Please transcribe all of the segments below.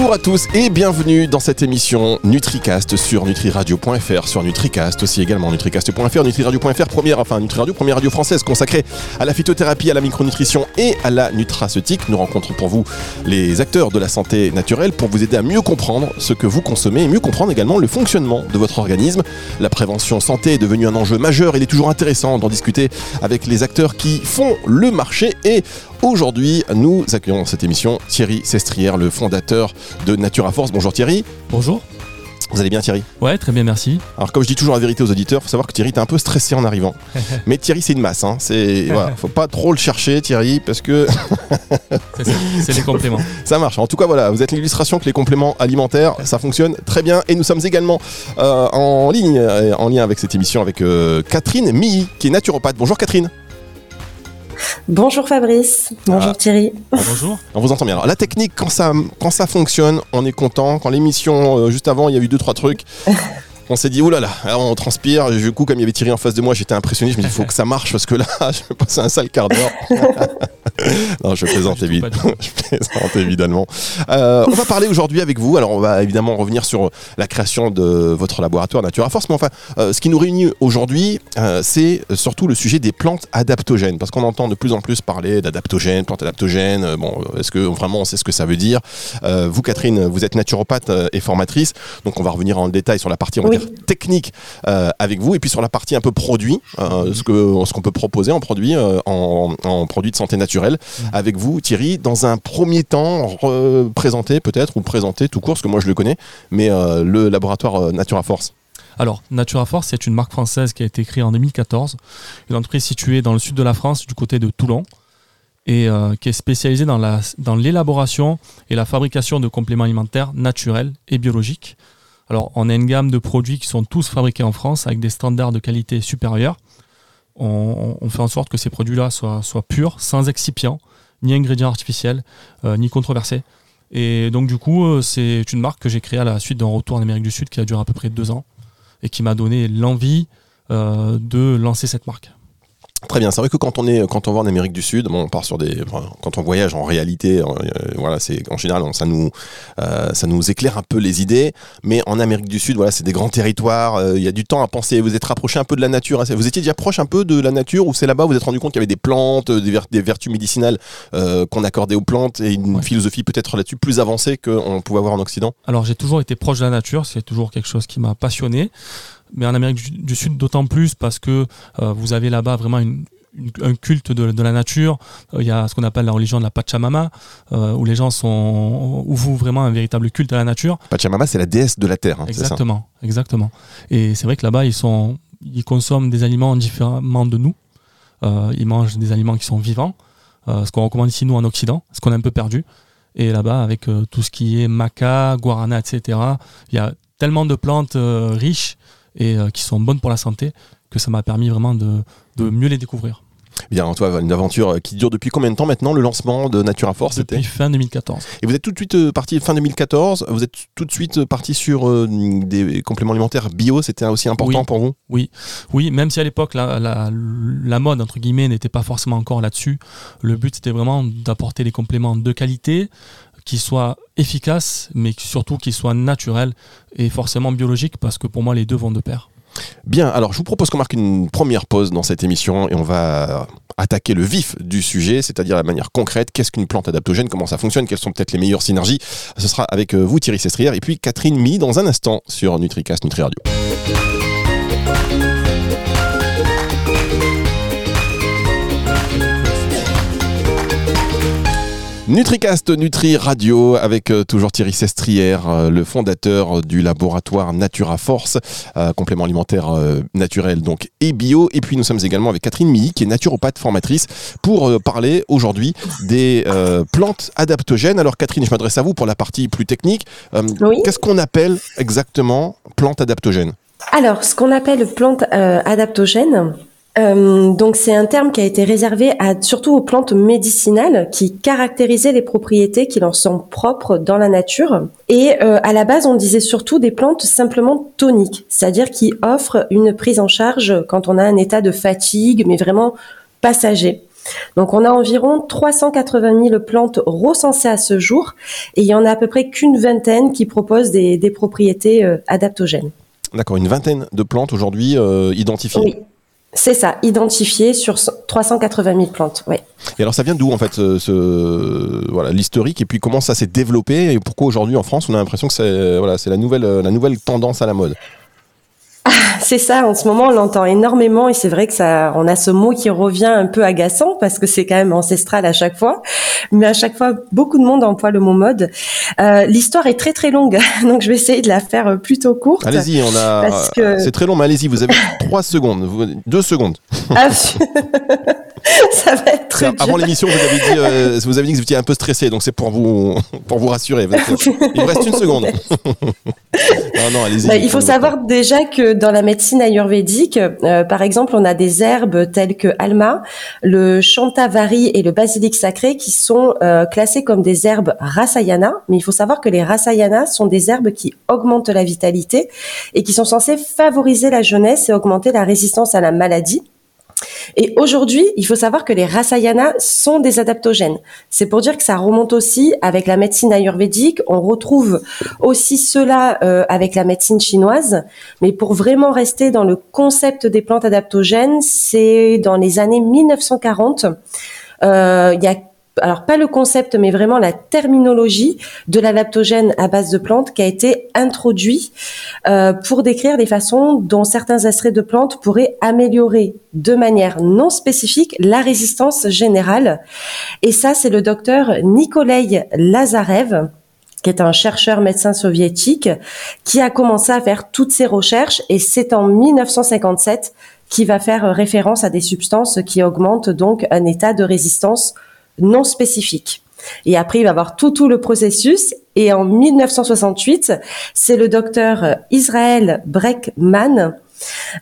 Bonjour à tous et bienvenue dans cette émission NutriCast sur nutriradio.fr, sur NutriCast aussi également nutricast.fr, nutriradio.fr, première, enfin NutriRadio, première radio française consacrée à la phytothérapie, à la micronutrition et à la nutraceutique. Nous rencontrons pour vous les acteurs de la santé naturelle pour vous aider à mieux comprendre ce que vous consommez et mieux comprendre également le fonctionnement de votre organisme. La prévention santé est devenue un enjeu majeur. Il est toujours intéressant d'en discuter avec les acteurs qui font le marché et Aujourd'hui, nous accueillons dans cette émission Thierry Sestrière, le fondateur de Nature à Force. Bonjour Thierry. Bonjour. Vous allez bien Thierry? Ouais, très bien, merci. Alors comme je dis toujours la vérité aux auditeurs, faut savoir que Thierry était un peu stressé en arrivant. Mais Thierry c'est une masse, hein. C'est voilà, faut pas trop le chercher Thierry parce que c'est les compléments. ça marche. En tout cas voilà, vous êtes l'illustration que les compléments alimentaires, ça fonctionne très bien. Et nous sommes également euh, en ligne, euh, en lien avec cette émission avec euh, Catherine Milly, qui est naturopathe. Bonjour Catherine. Bonjour Fabrice, bonjour ah. Thierry. Ah, bonjour. On vous entend bien. Alors la technique, quand ça, quand ça fonctionne, on est content. Quand l'émission, euh, juste avant, il y a eu deux, trois trucs. on s'est dit, oulala, là là, on transpire. Du coup, comme il y avait Thierry en face de moi, j'étais impressionné. Je me dis, il faut que ça marche parce que là, je vais passer un sale quart d'heure. non, je plaisante, évidemment. je plaisante évidemment. Euh, on va parler aujourd'hui avec vous. Alors, on va évidemment revenir sur la création de votre laboratoire Natura Force. Mais enfin, euh, ce qui nous réunit aujourd'hui, euh, c'est surtout le sujet des plantes adaptogènes. Parce qu'on entend de plus en plus parler d'adaptogènes, plantes adaptogènes. Bon, est-ce que vraiment on sait ce que ça veut dire? Vous, Catherine, vous êtes naturopathe et formatrice. Donc, on va revenir en détail sur la partie, on va dire, technique avec vous. Et puis sur la partie un peu produit, ce qu'on ce qu'on peut proposer en produit, en, en produits de santé naturelle Mmh. avec vous, Thierry. Dans un premier temps, présenter peut-être, ou présenter tout court, parce que moi je le connais, mais euh, le laboratoire euh, Natura Force. Alors, Natura Force, c'est une marque française qui a été créée en 2014, une entreprise située dans le sud de la France, du côté de Toulon, et euh, qui est spécialisée dans, la, dans l'élaboration et la fabrication de compléments alimentaires naturels et biologiques. Alors, on a une gamme de produits qui sont tous fabriqués en France avec des standards de qualité supérieurs on, fait en sorte que ces produits-là soient, purs, sans excipients, ni ingrédients artificiels, euh, ni controversés. Et donc du coup, euh, c'est une marque que j'ai créée à la suite d'un retour en Amérique du Sud qui a duré à peu près deux ans et qui m'a donné l'envie euh, de lancer cette marque. Très bien, c'est vrai que quand on est quand on va en Amérique du Sud, bon, on part sur des quand on voyage en réalité, euh, voilà, c'est en général ça nous euh, ça nous éclaire un peu les idées, mais en Amérique du Sud, voilà, c'est des grands territoires, euh, il y a du temps à penser. Vous êtes rapproché un peu de la nature, vous étiez déjà proche un peu de la nature ou c'est là-bas vous vous êtes rendu compte qu'il y avait des plantes, des, vertus médicinales qu'on accordait aux plantes et une philosophie peut-être là-dessus plus avancée qu'on pouvait avoir en Occident? Alors j'ai toujours été proche de la nature, c'est toujours quelque chose qui m'a passionné mais en Amérique du, Sud d'autant plus parce que euh, vous avez là-bas vraiment une, un culte de, la nature. Euh, il y a ce qu'on appelle la religion de la Pachamama, euh, où les gens sont vouent vraiment un véritable culte à la nature. Pachamama, c'est la déesse de la terre. Hein, exactement, exactement. Et c'est vrai que là-bas, ils sont, ils consomment des aliments différemment de nous. ils mangent des aliments qui sont vivants, ce qu'on recommande ici nous en Occident, ce qu'on a un peu perdu. Et là-bas, avec tout ce qui est maca, guarana, etc., il y a tellement de plantes riches et euh, qui sont bonnes pour la santé, que ça m'a permis vraiment de, de mieux les découvrir. Bien, toi, une aventure euh, qui dure depuis combien de temps maintenant le lancement de Natura Force Depuis fin 2014. Et vous êtes tout de suite euh, parti fin 2014. Vous êtes tout de suite parti sur des compléments alimentaires bio. C'était aussi important pour vous? Oui, oui. Même si à l'époque la, la, la, mode entre guillemets n'était pas forcément encore là-dessus. Le but c'était vraiment d'apporter des compléments de qualité, qui soit efficace, mais surtout qui soit naturel et forcément biologique, parce que pour moi, les deux vont de pair. Bien, alors je vous propose qu'on marque une première pause dans cette émission et on va attaquer le vif du sujet, c'est-à-dire la manière concrète, qu'est-ce qu'une plante adaptogène, comment ça fonctionne, quelles sont peut-être les meilleures synergies? Ce sera avec euh, vous Thierry Sestrière et puis Catherine Mi dans un instant sur NutriCast Nutri Radio. NutriCast Nutri Radio avec euh, toujours Thierry Sestrière, euh, le fondateur du laboratoire Natura Force, euh, complément alimentaire naturel donc et bio. Et puis nous sommes également avec Catherine Milly qui est naturopathe formatrice pour parler aujourd'hui des plantes adaptogènes. Alors Catherine, je m'adresse à vous pour la partie plus technique. Qu'est-ce qu'on appelle exactement plante adaptogène? Alors, ce qu'on appelle plante adaptogène, euh, donc c'est un terme qui a été réservé à, surtout aux plantes médicinales qui caractérisaient les propriétés qui leur sont propres dans la nature. Et euh, à la base, on disait surtout des plantes simplement toniques, c'est-à-dire qui offrent une prise en charge quand on a un état de fatigue, mais vraiment passager. Donc on a environ 380 000 plantes recensées à ce jour et il y en a à peu près qu'une vingtaine qui proposent des, propriétés euh, adaptogènes. D'accord, une vingtaine de plantes aujourd'hui euh, identifiées. Oui. C'est ça, identifiées sur 380 000 plantes. Oui. Et alors ça vient d'où en fait ce, voilà l'historique? Et puis comment ça s'est développé? Et pourquoi aujourd'hui en France on a l'impression que c'est voilà c'est la nouvelle la nouvelle tendance à la mode? C'est ça, en ce moment on l'entend énormément et c'est vrai que ça, on a ce mot qui revient un peu agaçant parce que c'est quand même ancestral à chaque fois, mais à chaque fois beaucoup de monde emploie le mot mode. Euh, L'histoire est très très longue, donc je vais essayer de la faire plutôt courte. Allez-y, on a, c'est très long, mais allez-y, vous avez trois secondes, deux secondes. Ça va être très Avant l'émission, vous avez dit, euh, vous avez dit que vous étiez un peu stressé, donc c'est pour vous, pour vous rassurer. Il vous reste une seconde. non, non, allez-y. Bah, il faut savoir déjà que dans la médecine ayurvédique, euh, par exemple, on a des herbes telles que alma, le chantavari et le basilic sacré qui sont euh, classés comme des herbes rasayana. Mais il faut savoir que les rasayana sont des herbes qui augmentent la vitalité et qui sont censées favoriser la jeunesse et augmenter la résistance à la maladie. Et aujourd'hui, il faut savoir que les rasayana sont des adaptogènes. C'est pour dire que ça remonte aussi avec la médecine ayurvédique. On retrouve aussi cela euh, avec la médecine chinoise. Mais pour vraiment rester dans le concept des plantes adaptogènes, c'est dans les années 1940. Euh, il y a alors pas le concept, mais vraiment la terminologie de l'adaptogène à base de plantes qui a été introduit euh, pour décrire les façons dont certains extraits de plantes pourraient améliorer de manière non spécifique la résistance générale. Et ça, c'est le docteur Nikolai Lazarev qui est un chercheur médecin soviétique, qui a commencé à faire toutes ces recherches et c'est en 1957 qui va faire référence à des substances qui augmentent donc un état de résistance non spécifique. Et après, il va avoir tout, tout le processus. Et en 1968, c'est le docteur Israël Breckman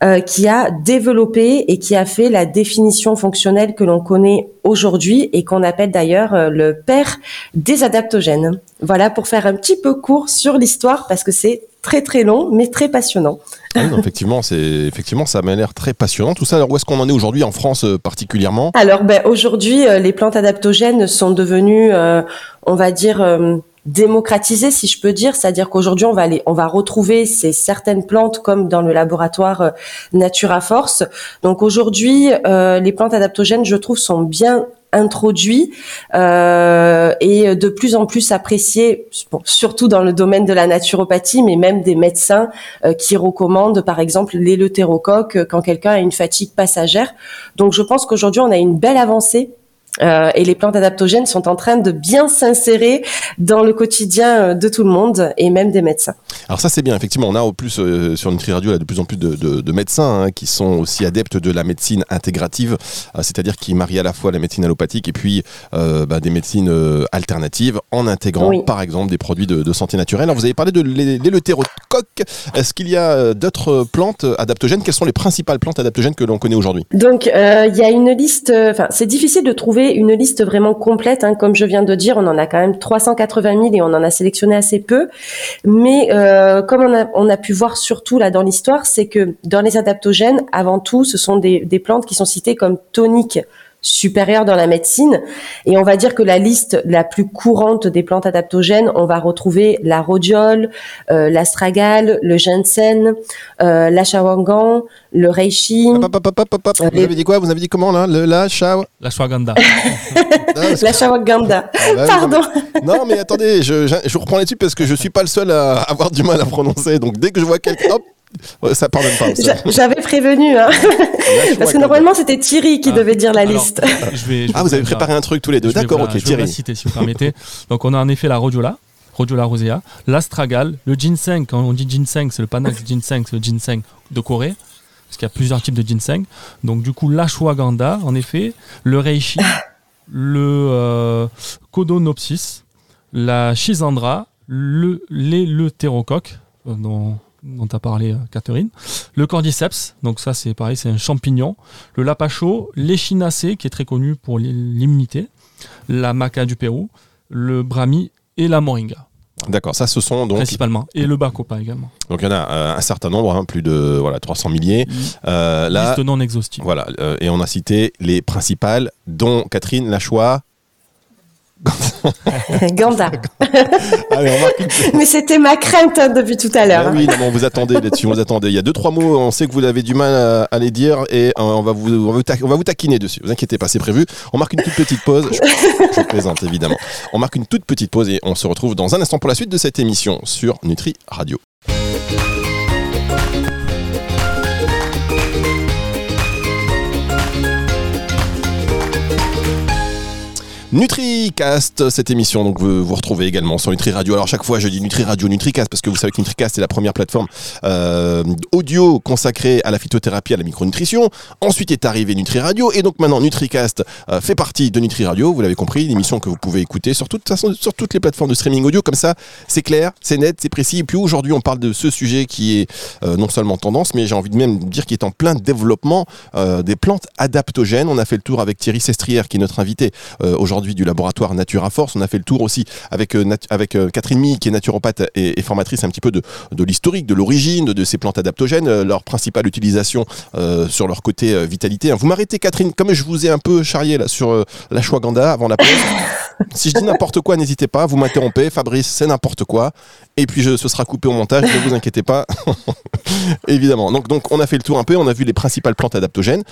euh, qui a développé et qui a fait la définition fonctionnelle que l'on connaît aujourd'hui et qu'on appelle d'ailleurs euh, le père des adaptogènes. Voilà pour faire un petit peu court sur l'histoire parce que c'est très très long mais très passionnant. Ah effectivement, c'est effectivement ça m'a l'air très passionnant. Tout ça, alors où est-ce qu'on en est aujourd'hui en France euh, particulièrement? Alors ben, aujourd'hui, les plantes adaptogènes sont devenues, on va dire démocratisé, si je peux dire, c'est-à-dire qu'aujourd'hui on va aller, on va retrouver ces certaines plantes comme dans le laboratoire euh, Natura Force. Donc aujourd'hui, euh, les plantes adaptogènes, je trouve, sont bien introduits euh, et de plus en plus appréciés, surtout dans le domaine de la naturopathie, mais même des médecins qui recommandent, par exemple, l'éleutérocoque quand quelqu'un a une fatigue passagère. Donc je pense qu'aujourd'hui on a une belle avancée euh, et les plantes adaptogènes sont en train de bien s'insérer dans le quotidien euh, de tout le monde et même des médecins. Alors ça c'est bien, effectivement, on a au plus euh, sur Nutri Radio là, de plus en plus de, médecins hein, qui sont aussi adeptes de la médecine intégrative, c'est-à-dire qui marient à la fois la médecine allopathique et puis bah, des médecines alternatives en intégrant par exemple des produits de, santé naturelle. Alors vous avez parlé de l'éleutérocoque, est-ce qu'il y a d'autres plantes adaptogènes? Quelles sont les principales plantes adaptogènes que l'on connaît aujourd'hui? Donc il y a une liste, enfin c'est difficile de trouver une liste vraiment complète. Hein. Comme je viens de dire, on en a quand même 380 000 et on en a sélectionné assez peu. Mais euh, comme on a, pu voir surtout là dans l'histoire, c'est que dans les adaptogènes, avant tout, ce sont des plantes qui sont citées comme toniques supérieure dans la médecine. Et on va dire que la liste la plus courante des plantes adaptogènes, on va retrouver la rhodiole, euh, l'astragale, le ginseng, euh, l'achawangan, le reishi. Hop, hop, hop, euh, vous avez dit quoi? Vous avez dit comment là? Le la L'ashwagandha. L'ashwagandha. Ah, bah Pardon. Non mais attendez, je, je, je reprends là-dessus parce que je suis pas le seul à avoir du mal à prononcer. Donc dès que je vois quelqu'un, hop, ça pardonne pas. J'avais prévenu, hein. parce que normalement c'était Thierry qui ah. devait dire la liste. ah, vous avez préparé un truc tous les deux. D'accord, ok, Thierry. Je vais citer si vous permettez. Donc on a en effet la rhodiola, rhodiola rosea, l'astragale, le ginseng. Quand on dit ginseng, c'est le panax ginseng, c'est le ginseng de Corée. Parce qu'il y a plusieurs types de ginseng. Donc du coup, l'ashwagandha, en effet, le reishi, le euh, codonopsis, la schisandra, le l'éleutérocoque, euh, dont dont a parlé euh, Catherine. Le cordyceps, donc ça c'est pareil, c'est un champignon. Le lapacho, l'échinacée qui est très connu pour l'immunité. La maca du Pérou, le brahmi et la moringa. D'accord, ça ce sont donc principalement et le bacopa également. Donc il y en a euh, un certain nombre, hein, plus de voilà 300 milliers. Euh, là, Liste non exhaustive. Voilà, euh, et on a cité les principales, dont Catherine Lachois, Ganda. Mais c'était ma crainte hein, depuis tout à l'heure. Ah oui, non, vous attendez là-dessus, vous attendez. Il y a deux trois mots, on sait que vous avez du mal à, les dire et euh, on va vous on va vous, taquiner dessus. Vous inquiétez pas, c'est prévu. On marque une toute petite pause. Je, je plaisante évidemment. On marque une toute petite pause et on se retrouve dans un instant pour la suite de cette émission sur Nutri Radio. NutriCast, cette émission, donc vous, vous retrouvez également sur Nutri Radio. Alors chaque fois je dis Nutri Radio, NutriCast parce que vous savez que NutriCast est la première plateforme euh, audio consacrée à la phytothérapie, à la micronutrition. Ensuite est arrivé Nutri Radio et donc maintenant NutriCast euh, fait partie de Nutri Radio. Vous l'avez compris, une émission que vous pouvez écouter sur, toute façon, sur toutes les plateformes de streaming audio. Comme ça, c'est clair, c'est net, c'est précis. Et puis aujourd'hui, on parle de ce sujet qui est euh, non seulement tendance, mais j'ai envie de même dire qui est en plein développement des plantes adaptogènes. On a fait le tour avec Thierry Sestrière qui est notre invité aujourd'hui du laboratoire Natura Force. On a fait le tour aussi avec, euh, avec euh, Catherine Mi, qui est naturopathe et, formatrice un petit peu de, de l'historique, de l'origine de, ces plantes adaptogènes, euh, leur principale utilisation sur leur côté vitalité. Vous m'arrêtez, Catherine, comme je vous ai un peu charrié là, sur la Ganda avant la pause. si je dis n'importe quoi, n'hésitez pas, vous m'interrompez. Fabrice, c'est n'importe quoi. Et puis je, ce sera coupé au montage, ne vous inquiétez pas. Évidemment. Donc, donc on a fait le tour un peu, on a vu les principales plantes adaptogènes.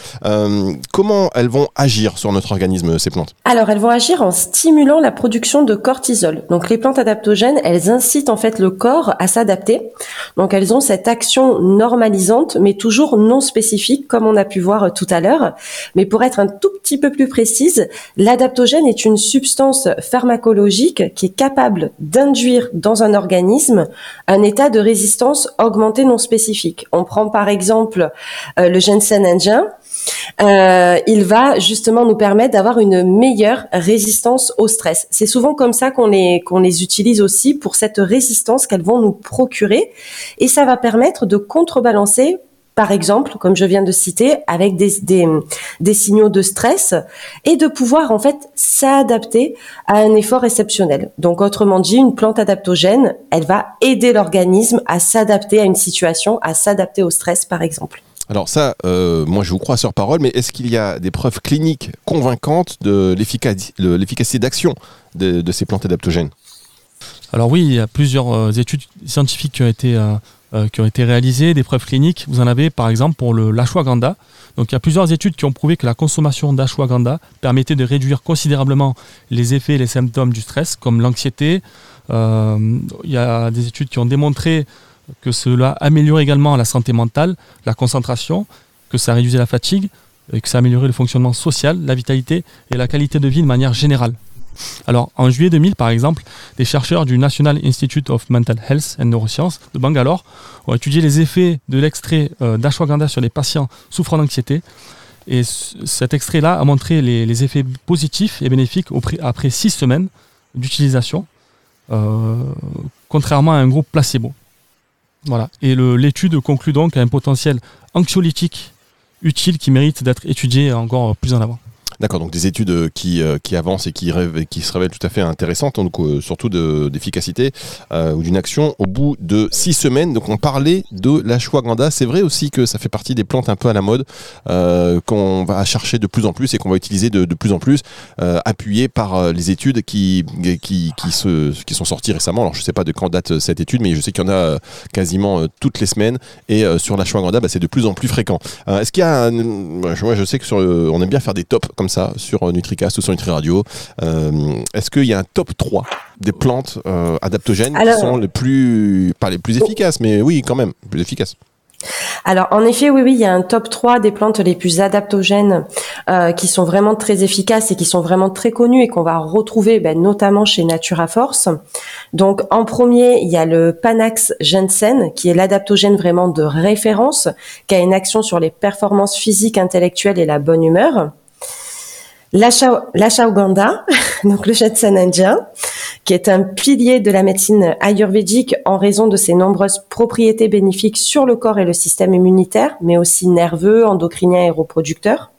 comment elles vont agir sur notre organisme, ces plantes? Alors elles vont agir en stimulant la production de cortisol. Donc les plantes adaptogènes, elles incitent en fait le corps à s'adapter. Donc elles ont cette action normalisante, mais toujours non spécifique, comme on a pu voir tout à l'heure. Mais pour être un tout petit peu plus précise, l'adaptogène est une substance pharmacologique qui est capable d'induire dans un organisme un état de résistance augmentée non spécifique. On prend par exemple euh, le ginseng indien euh, il va justement nous permettre d'avoir une meilleure résistance au stress. C'est souvent comme ça qu'on les qu'on les utilise aussi pour cette résistance qu'elles vont nous procurer et ça va permettre de contrebalancer par exemple, comme je viens de citer, avec des, des, des, signaux de stress et de pouvoir en fait s'adapter à un effort exceptionnel. Donc autrement dit, une plante adaptogène, elle va aider l'organisme à s'adapter à une situation, à s'adapter au stress par exemple. Alors ça, euh, moi je vous crois sur parole, mais est-ce qu'il y a des preuves cliniques convaincantes de l'efficacité d'action de, ces plantes adaptogènes? Alors oui, il y a plusieurs euh, études scientifiques qui ont, été, euh, qui ont été réalisées, des preuves cliniques. Vous en avez par exemple pour l'ashwagandha. Donc il y a plusieurs études qui ont prouvé que la consommation d'ashwagandha permettait de réduire considérablement les effets et les symptômes du stress, comme l'anxiété. il y a des études qui ont démontré que cela améliore également la santé mentale, la concentration, que ça réduisait la fatigue, et que ça améliorait le fonctionnement social, la vitalité et la qualité de vie de manière générale. Alors, en juillet 2000, par exemple, des chercheurs du National Institute of Mental Health and Neuroscience de Bangalore ont étudié les effets de l'extrait euh, d'ashwagandha sur les patients souffrant d'anxiété. Et cet extrait-là a montré les, effets positifs et bénéfiques après six semaines d'utilisation, euh, contrairement à un groupe placebo. Voilà. Et l'étude conclut donc à un potentiel anxiolytique utile qui mérite d'être étudié encore plus en avant. D'accord, donc des études euh, qui, euh, qui avancent et qui, se révèlent tout à fait intéressantes, donc euh, surtout d'efficacité ou d'une action au bout de six semaines. Donc on parlait de l'ashwagandha. C'est vrai aussi que ça fait partie des plantes un peu à la mode qu'on va chercher de plus en plus et qu'on va utiliser de, de, plus en plus, appuyé par les études qui, qui, qui, se, qui sont sorties récemment. Alors je ne sais pas de quand date cette étude, mais je sais qu'il y en a quasiment toutes les semaines. Et sur l'ashwagandha, bah, c'est de plus en plus fréquent. Est-ce qu'il y a... moi je sais que sur, on aime bien faire des tops comme ça sur euh, NutriCast ou sur Nutri Radio. Euh, est-ce qu'il y a un top 3 des plantes euh, adaptogènes qui sont les plus, pas les plus efficaces, mais oui, quand même, plus efficaces? Alors en effet, oui, oui, il y a un top 3 des plantes les plus adaptogènes qui sont vraiment très efficaces et qui sont vraiment très connues et qu'on va retrouver ben, notamment chez Natura Force. Donc en premier, il y a le Panax Jensen qui est l'adaptogène vraiment de référence, qui a une action sur les performances physiques, intellectuelles et la bonne humeur. L'ashwagandha, donc le ginseng indien, qui est un pilier de la médecine ayurvédique en raison de ses nombreuses propriétés bénéfiques sur le corps et le système immunitaire, mais aussi nerveux, endocrinien et reproducteur.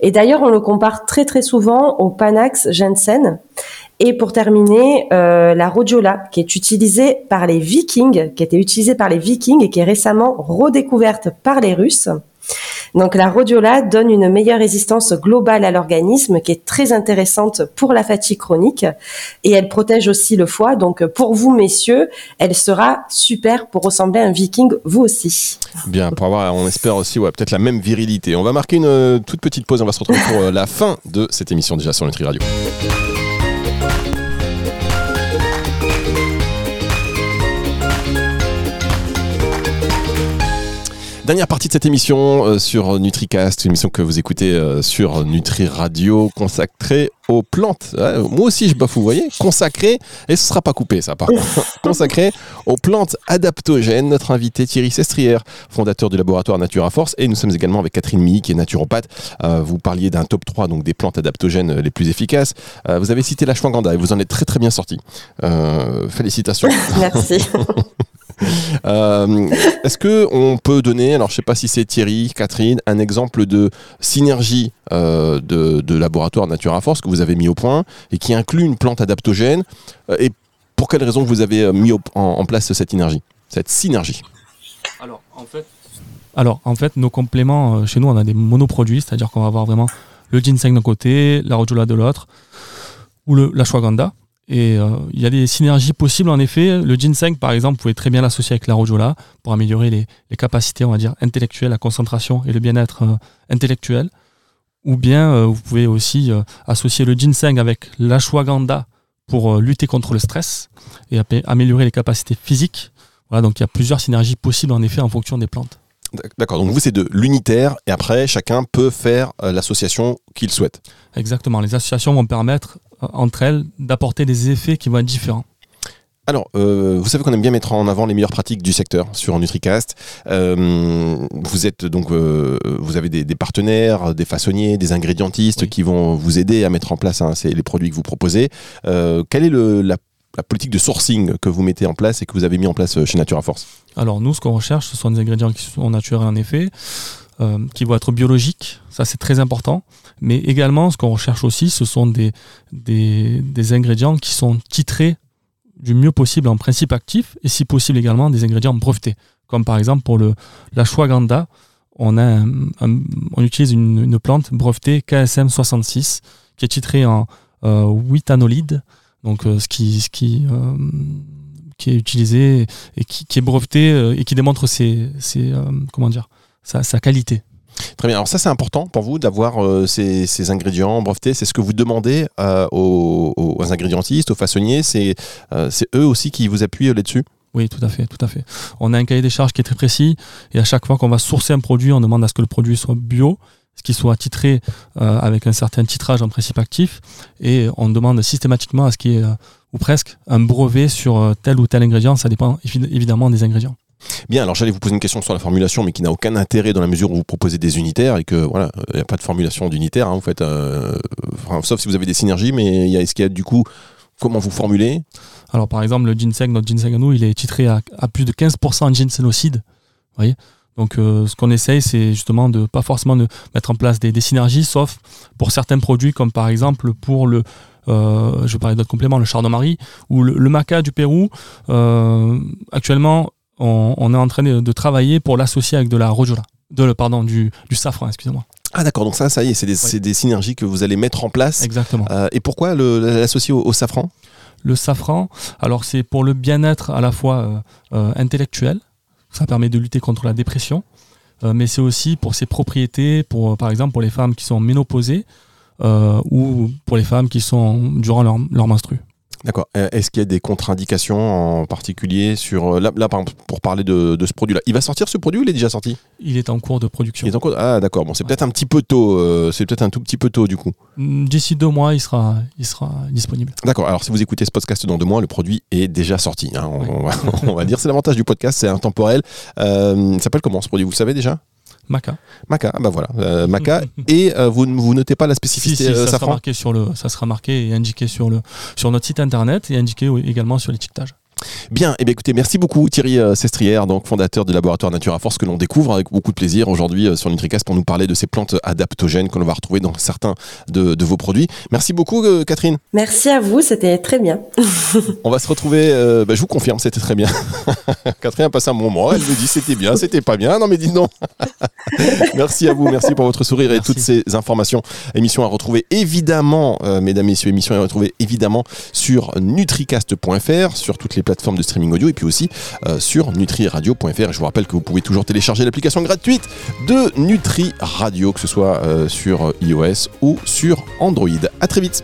Et d'ailleurs, on le compare très très souvent au Panax ginseng. Et pour terminer, euh, la rhodiola, qui est utilisée par les Vikings, qui était utilisée par les Vikings et qui est récemment redécouverte par les Russes. Donc la rhodiola donne une meilleure résistance globale à l'organisme qui est très intéressante pour la fatigue chronique et elle protège aussi le foie. Donc pour vous messieurs, elle sera super pour ressembler à un viking vous aussi. Bien, pour avoir, on espère aussi ouais, peut-être la même virilité. On va marquer une euh, toute petite pause, on va se retrouver pour euh, la fin de cette émission déjà sur Nutri Radio. Dernière partie de cette émission euh, sur NutriCast, une émission que vous écoutez euh, sur Nutri Radio consacrée aux plantes. moi aussi je bafoue, vous voyez Consacrée, et ce sera pas coupé ça par contre, consacrée aux plantes adaptogènes. Notre invité Thierry Sestrière, fondateur du laboratoire Natura Force, et nous sommes également avec Catherine Milly qui est naturopathe. Euh, vous parliez d'un top 3 donc des plantes adaptogènes les plus efficaces. vous avez cité la Schwanganda et vous en êtes très très bien sorti. félicitations. Merci. Euh, est-ce que on peut donner, alors je sais pas si c'est Thierry, Catherine, un exemple de synergie euh, de, laboratoire Natura Force que vous avez mis au point et qui inclut une plante adaptogène euh, et pour quelles raisons vous avez mis en, place cette synergie, cette synergie? Alors en fait, alors en fait, nos compléments chez nous, on a des monoproduits, c'est-à-dire qu'on va avoir vraiment le ginseng d'un côté, la rhodiola de l'autre, ou le, la shwaganda. Et euh, il y a des synergies possibles en effet. Le ginseng, par exemple, vous pouvez très bien l'associer avec la rhodiola pour améliorer les, capacités, on va dire, intellectuelles, la concentration et le bien-être euh, intellectuel. Ou bien euh, vous pouvez aussi associer le ginseng avec l'ashwagandha pour lutter contre le stress et améliorer les capacités physiques. Voilà, donc il y a plusieurs synergies possibles en effet en fonction des plantes. D'accord, donc vous c'est de l'unitaire et après chacun peut faire l'association qu'il souhaite. Exactement, les associations vont permettre euh, entre elles d'apporter des effets qui vont être différents. Alors, euh, vous savez qu'on aime bien mettre en avant les meilleures pratiques du secteur sur NutriCast. Euh, vous êtes donc, vous avez des, partenaires, des façonniers, des ingrédientistes qui vont vous aider à mettre en place hein, les produits que vous proposez. quelle est la, politique de sourcing que vous mettez en place et que vous avez mis en place chez Natura Force Alors nous, ce qu'on recherche, ce sont des ingrédients qui sont naturels en effet. Euh, qui vont être biologiques, ça c'est très important. Mais également, ce qu'on recherche aussi, ce sont des, ingrédients qui sont titrés du mieux possible en principe actif et si possible également des ingrédients brevetés. Comme par exemple pour le, l'ashwagandha, on, a on utilise une, plante brevetée KSM 66 qui est titrée en euh, donc euh, ce qui, ce qui, euh, qui est utilisé et qui, qui est breveté et qui démontre ses, ses comment dire, sa, qualité. Très bien. Alors ça, c'est important pour vous d'avoir euh, ces, ingrédients brevetés. C'est ce que vous demandez euh, aux, ingrédientistes, aux façonniers. Euh, c'est eux aussi qui vous appuient là-dessus? Oui, tout à fait, tout à fait. On a un cahier des charges qui est très précis et à chaque fois qu'on va sourcer un produit, on demande à ce que le produit soit bio, ce qui soit titré avec un certain titrage en principe actif et on demande systématiquement à ce qu'il y ait, ou presque, un brevet sur tel ou tel ingrédient. Ça dépend évidemment des ingrédients. Bien, alors j'allais vous poser une question sur la formulation, mais qui n'a aucun intérêt dans la mesure où vous proposez des unitaires et que voilà, il n'y a pas de formulation d'unitaire. Hein, vous faites, euh, sauf si vous avez des synergies, mais est-ce qu'il y a du coup comment vous formulez? Alors par exemple, le ginseng, notre ginseng à nous, il est titré à, plus de 15% en ginsénocide. voyez? Donc euh, ce qu'on essaye, c'est justement de pas forcément de mettre en place des, synergies, sauf pour certains produits, comme par exemple pour le, euh, je vais parler d'autres compléments, le chardon-marie ou le, maca du Pérou. actuellement, on, est en train de, travailler pour l'associer avec de la rhodiola, de, pardon, du, safran, excusez-moi. Ah d'accord, donc ça, ça y est, c'est des, synergies que vous allez mettre en place. Exactement. Euh, et pourquoi l'associer au, safran? Le safran, alors c'est pour le bien-être à la fois euh, euh, intellectuel, ça permet de lutter contre la dépression, mais c'est aussi pour ses propriétés, pour, par exemple pour les femmes qui sont ménopausées ou pour les femmes qui sont durant leur, leur menstru. D'accord. Euh, est-ce qu'il y a des contre-indications en particulier sur euh, là, là pour parler de, ce produit-là Il va sortir ce produit ou il est déjà sorti? Il est en cours de production. Il est en cours Ah d'accord. Bon, c'est peut-être un petit peu tôt. Euh, c'est peut-être un tout petit peu tôt du coup. Mm, d'ici deux mois, il sera, il sera disponible. D'accord. Alors si vous écoutez ce podcast dans deux mois, le produit est déjà sorti. Hein. On, va, dire c'est l'avantage du podcast, c'est intemporel. il s'appelle comment ce produit? Vous le savez déjà? Maca. Maca, bah voilà, euh, Maca. et euh, vous vous notez pas la spécificité si, si, euh, ça sera marqué sur le, ça sera marqué et indiqué sur le sur notre site internet et indiqué également sur l'étiquetage. Bien, et eh bien écoutez, merci beaucoup Thierry euh, Sestrière, donc fondateur du laboratoire Nature à Force, que l'on découvre avec beaucoup de plaisir aujourd'hui euh, sur Nutricast pour nous parler de ces plantes adaptogènes que l'on va retrouver dans certains de, vos produits. Merci beaucoup euh, Catherine. Merci à vous, c'était très bien. On va se retrouver, bah, je vous confirme, c'était très bien. Catherine a passé un moment, elle me dit c'était bien, c'était pas bien, non mais dis non. merci à vous, merci pour votre sourire et toutes ces informations. Émission à retrouver évidemment, mesdames, messieurs, émission à retrouver évidemment sur nutricast.fr, sur toutes les plateformes de streaming audio et puis aussi euh, sur nutriradio.fr. Je vous rappelle que vous pouvez toujours télécharger l'application gratuite de Nutri Radio, que ce soit euh, sur iOS ou sur Android. À très vite.